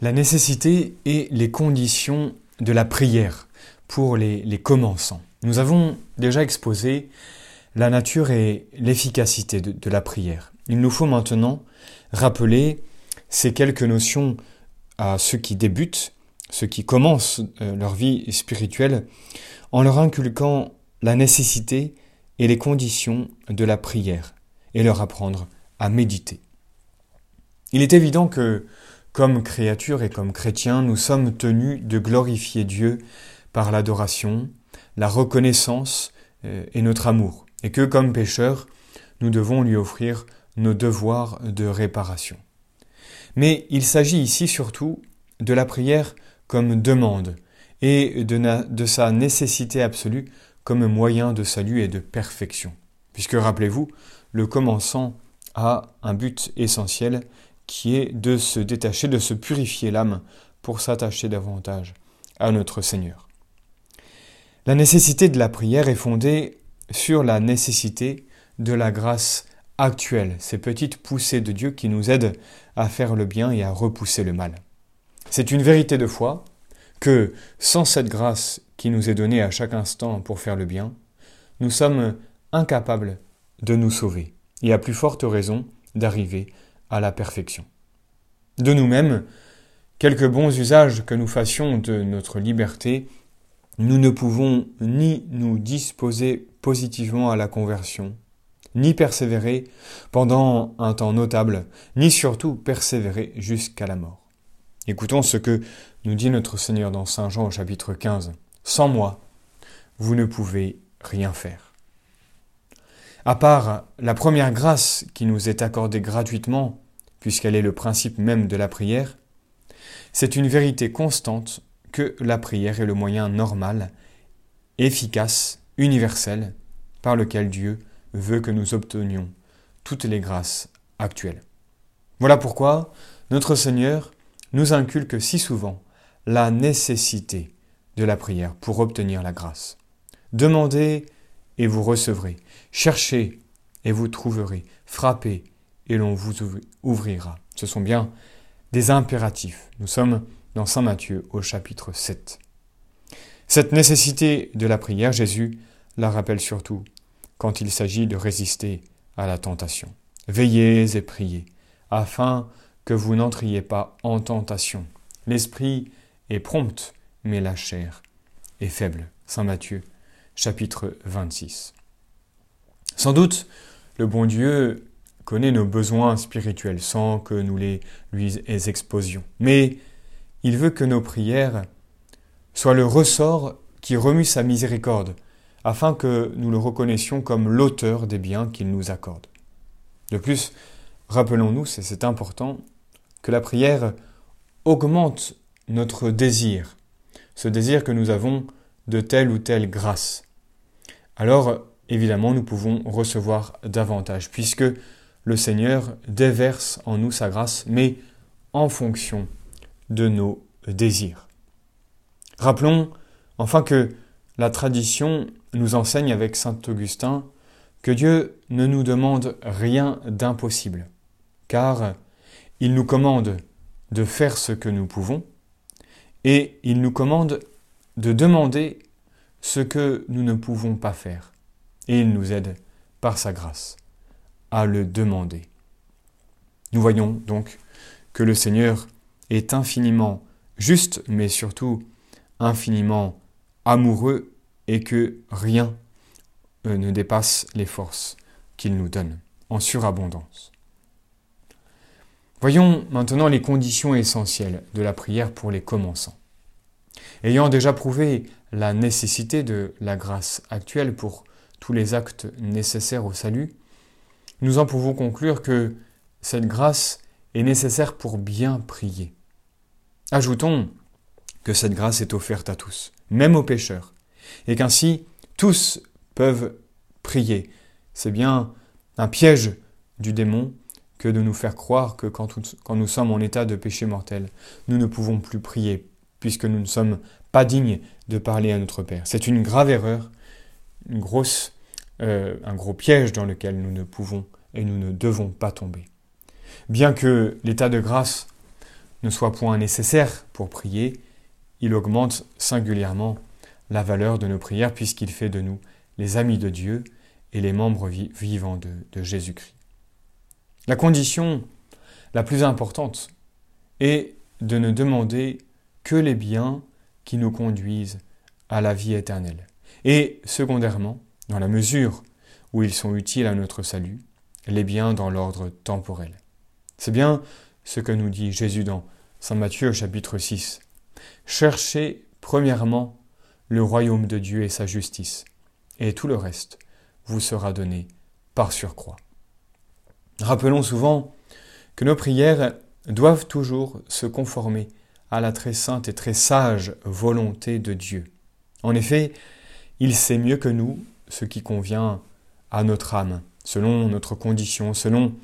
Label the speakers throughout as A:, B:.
A: la nécessité et les conditions de la prière pour les, commençants. Nous avons déjà exposé la nature et l'efficacité de, la prière. Il nous faut maintenant rappeler ces quelques notions à ceux qui débutent, ceux qui commencent euh, leur vie spirituelle, en leur inculquant la nécessité et les conditions de la prière, et leur apprendre à méditer. Il est évident que comme créatures et comme chrétiens, nous sommes tenus de glorifier Dieu par l'adoration, la reconnaissance euh, et notre amour, et que comme pécheurs, nous devons lui offrir nos devoirs de réparation. Mais il s'agit ici surtout de la prière comme demande et de, de, sa nécessité absolue comme moyen de salut et de perfection. Puisque rappelez-vous, le commençant a un but essentiel qui est de se détacher, de se purifier l'âme pour s'attacher davantage à notre Seigneur. La nécessité de la prière est fondée sur la nécessité de la grâce actuelle, ces petites poussées de Dieu qui nous aident à faire le bien et à repousser le mal. C'est une vérité de foi que sans cette grâce qui nous est donnée à chaque instant pour faire le bien, nous sommes incapables de nous sauver, et à plus forte raison d'arriver à la perfection. De nous-mêmes, quelques bons usages que nous fassions de notre liberté, nous ne pouvons ni nous disposer positivement à la conversion, ni persévérer pendant un temps notable, ni surtout persévérer jusqu'à la mort. Écoutons ce que nous dit notre Seigneur dans Saint Jean au chapitre 15. Sans moi, vous ne pouvez rien faire. À part la première grâce qui nous est accordée gratuitement, puisqu'elle est le principe même de la prière, c'est une vérité constante que la prière est le moyen normal, efficace, universel, par lequel Dieu veut que nous obtenions toutes les grâces actuelles. Voilà pourquoi notre Seigneur nous inculque si souvent la nécessité de la prière pour obtenir la grâce. Demandez et vous recevrez. Cherchez et vous trouverez. Frappez et l'on vous ouvrira. Ce sont bien des impératifs. Nous sommes dans Saint Matthieu au chapitre 7. Cette nécessité de la prière, Jésus la rappelle surtout quand il s'agit de résister à la tentation. Veillez et priez, afin que vous n'entriez pas en tentation. L'esprit est prompt, mais la chair est faible. Saint Matthieu, chapitre 26. Sans doute, le bon Dieu connaît nos besoins spirituels sans que nous les lui exposions. Mais il veut que nos prières soient le ressort qui remue sa miséricorde, afin que nous le reconnaissions comme l'auteur des biens qu'il nous accorde. De plus, rappelons-nous, c'est important, que la prière augmente notre désir, ce désir que nous avons de telle ou telle grâce. Alors, évidemment, nous pouvons recevoir davantage, puisque le Seigneur déverse en nous sa grâce, mais en fonction de nos désirs. Rappelons enfin que la tradition nous enseigne avec Saint Augustin que Dieu ne nous demande rien d'impossible, car il nous commande de faire ce que nous pouvons, et il nous commande de demander ce que nous ne pouvons pas faire, et il nous aide par sa grâce à le demander. Nous voyons donc que le Seigneur est infiniment juste, mais surtout infiniment amoureux et que rien euh, ne dépasse les forces qu'il nous donne en surabondance. Voyons maintenant les conditions essentielles de la prière pour les commençants. Ayant déjà prouvé la nécessité de la grâce actuelle pour tous les actes nécessaires au salut, nous en pouvons conclure que cette grâce est nécessaire pour bien prier. Ajoutons que cette grâce est offerte à tous, même aux pécheurs, et qu'ainsi tous peuvent prier. C'est bien un piège du démon que de nous faire croire que quand, nous sommes en état de péché mortel, nous ne pouvons plus prier, puisque nous ne sommes pas dignes de parler à notre Père. C'est une grave erreur, une grosse euh, un gros piège dans lequel nous ne pouvons et nous ne devons pas tomber. Bien que l'état de grâce ne soit point nécessaire pour prier, il augmente singulièrement la valeur de nos prières puisqu'il fait de nous les amis de Dieu et les membres vivants de, de Jésus-Christ. La condition la plus importante est de ne demander que les biens qui nous conduisent à la vie éternelle. Et secondairement, dans la mesure où ils sont utiles à notre salut, les biens dans l'ordre temporel. C'est bien ce que nous dit Jésus dans Saint Matthieu chapitre 6. Cherchez premièrement le royaume de Dieu et sa justice, et tout le reste vous sera donné par surcroît. Rappelons souvent que nos prières doivent toujours se conformer à la très sainte et très sage volonté de Dieu. En effet, il sait mieux que nous ce qui convient à notre âme, selon notre condition, selon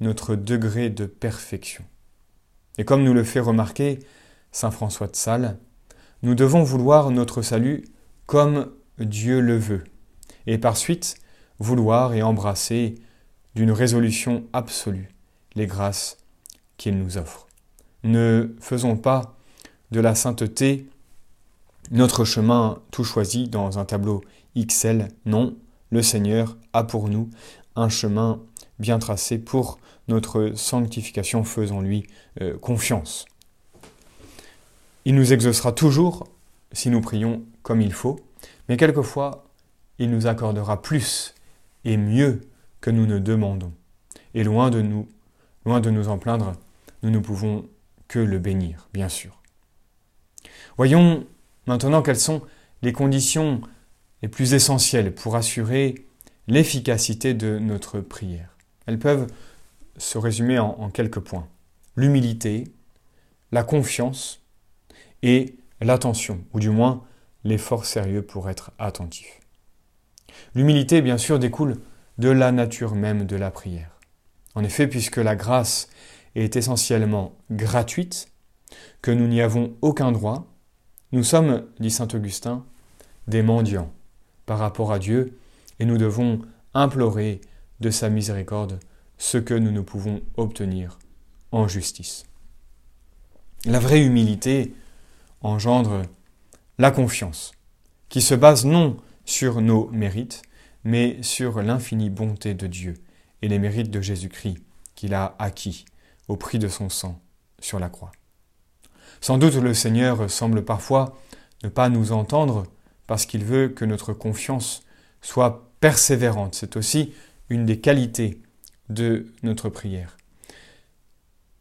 A: notre degré de perfection. Et comme nous le fait remarquer Saint François de Sales, nous devons vouloir notre salut comme Dieu le veut, et par suite vouloir et embrasser d'une résolution absolue les grâces qu'il nous offre. Ne faisons pas de la sainteté notre chemin tout choisi dans un tableau XL. Non, le Seigneur a pour nous un chemin bien tracé pour notre sanctification. Faisons-lui euh, confiance. Il nous exaucera toujours si nous prions comme il faut, mais quelquefois il nous accordera plus et mieux que nous ne demandons. Et loin de nous, loin de nous en plaindre, nous ne pouvons que le bénir, bien sûr. Voyons maintenant quelles sont les conditions les plus essentielles pour assurer l'efficacité de notre prière. Elles peuvent se résumer en, quelques points. L'humilité, la confiance et l'attention, ou du moins l'effort sérieux pour être attentif. L'humilité, bien sûr, découle de la nature même de la prière. En effet, puisque la grâce est essentiellement gratuite, que nous n'y avons aucun droit, nous sommes, dit Saint Augustin, des mendiants par rapport à Dieu, et nous devons implorer de sa miséricorde ce que nous ne pouvons obtenir en justice. La vraie humilité engendre la confiance, qui se base non sur nos mérites, mais sur l'infinie bonté de Dieu et les mérites de Jésus-Christ qu'il a acquis au prix de son sang sur la croix. Sans doute le Seigneur semble parfois ne pas nous entendre parce qu'il veut que notre confiance soit persévérante. C'est aussi une des qualités de notre prière.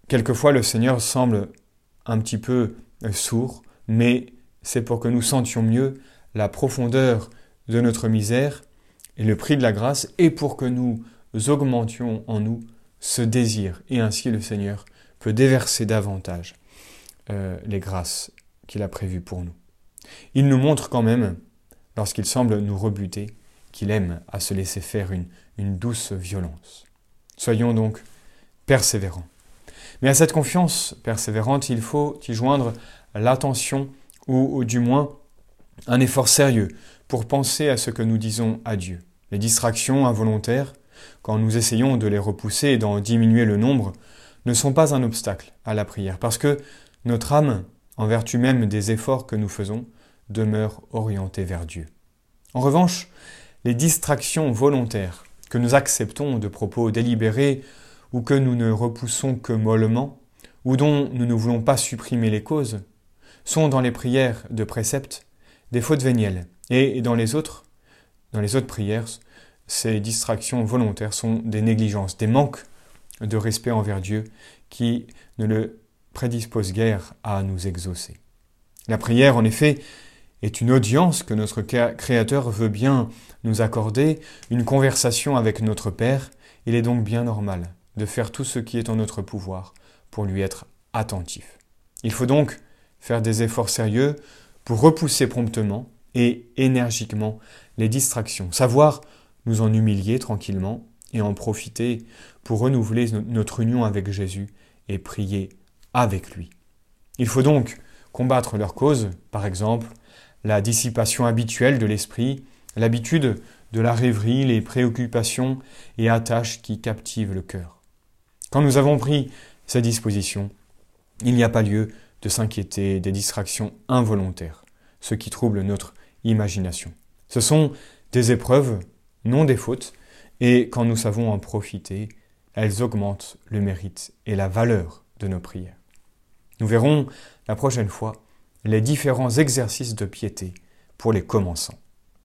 A: Quelquefois le Seigneur semble un petit peu sourd, mais c'est pour que nous sentions mieux la profondeur de notre misère et le prix de la grâce, et pour que nous augmentions en nous ce désir, et ainsi le Seigneur peut déverser davantage euh, les grâces qu'il a prévues pour nous. Il nous montre quand même, lorsqu'il semble nous rebuter, qu'il aime à se laisser faire une, une douce violence. Soyons donc persévérants. Mais à cette confiance persévérante, il faut y joindre l'attention ou, du moins un effort sérieux pour penser à ce que nous disons à Dieu. Les distractions involontaires, quand nous essayons de les repousser et d'en diminuer le nombre, ne sont pas un obstacle à la prière, parce que notre âme, en vertu même des efforts que nous faisons, demeure orientée vers Dieu. En revanche, les distractions volontaires que nous acceptons de propos délibérés ou que nous ne repoussons que mollement, ou dont nous ne voulons pas supprimer les causes, sont dans les prières de préceptes des fautes vénielles. Et dans les autres, dans les autres prières, ces distractions volontaires sont des négligences, des manques de respect envers Dieu qui ne le prédisposent guère à nous exaucer. La prière, en effet, est une audience que notre Créateur veut bien nous accorder, une conversation avec notre Père. Il est donc bien normal de faire tout ce qui est en notre pouvoir pour lui être attentif. Il faut donc faire des efforts sérieux pour repousser promptement et énergiquement les distractions, savoir nous en humilier tranquillement et en profiter pour renouveler notre union avec Jésus et prier avec lui. Il faut donc combattre leurs causes, par exemple la dissipation habituelle de l'esprit, l'habitude de la rêverie, les préoccupations et attaches qui captivent le cœur. Quand nous avons pris ces dispositions, Il n'y a pas lieu de s'inquiéter des distractions involontaires, ce qui trouble notre imagination. Ce sont des épreuves, non des fautes, et quand nous savons en profiter, elles augmentent le mérite et la valeur de nos prières. Nous verrons la prochaine fois les différents exercices de piété pour les commençants.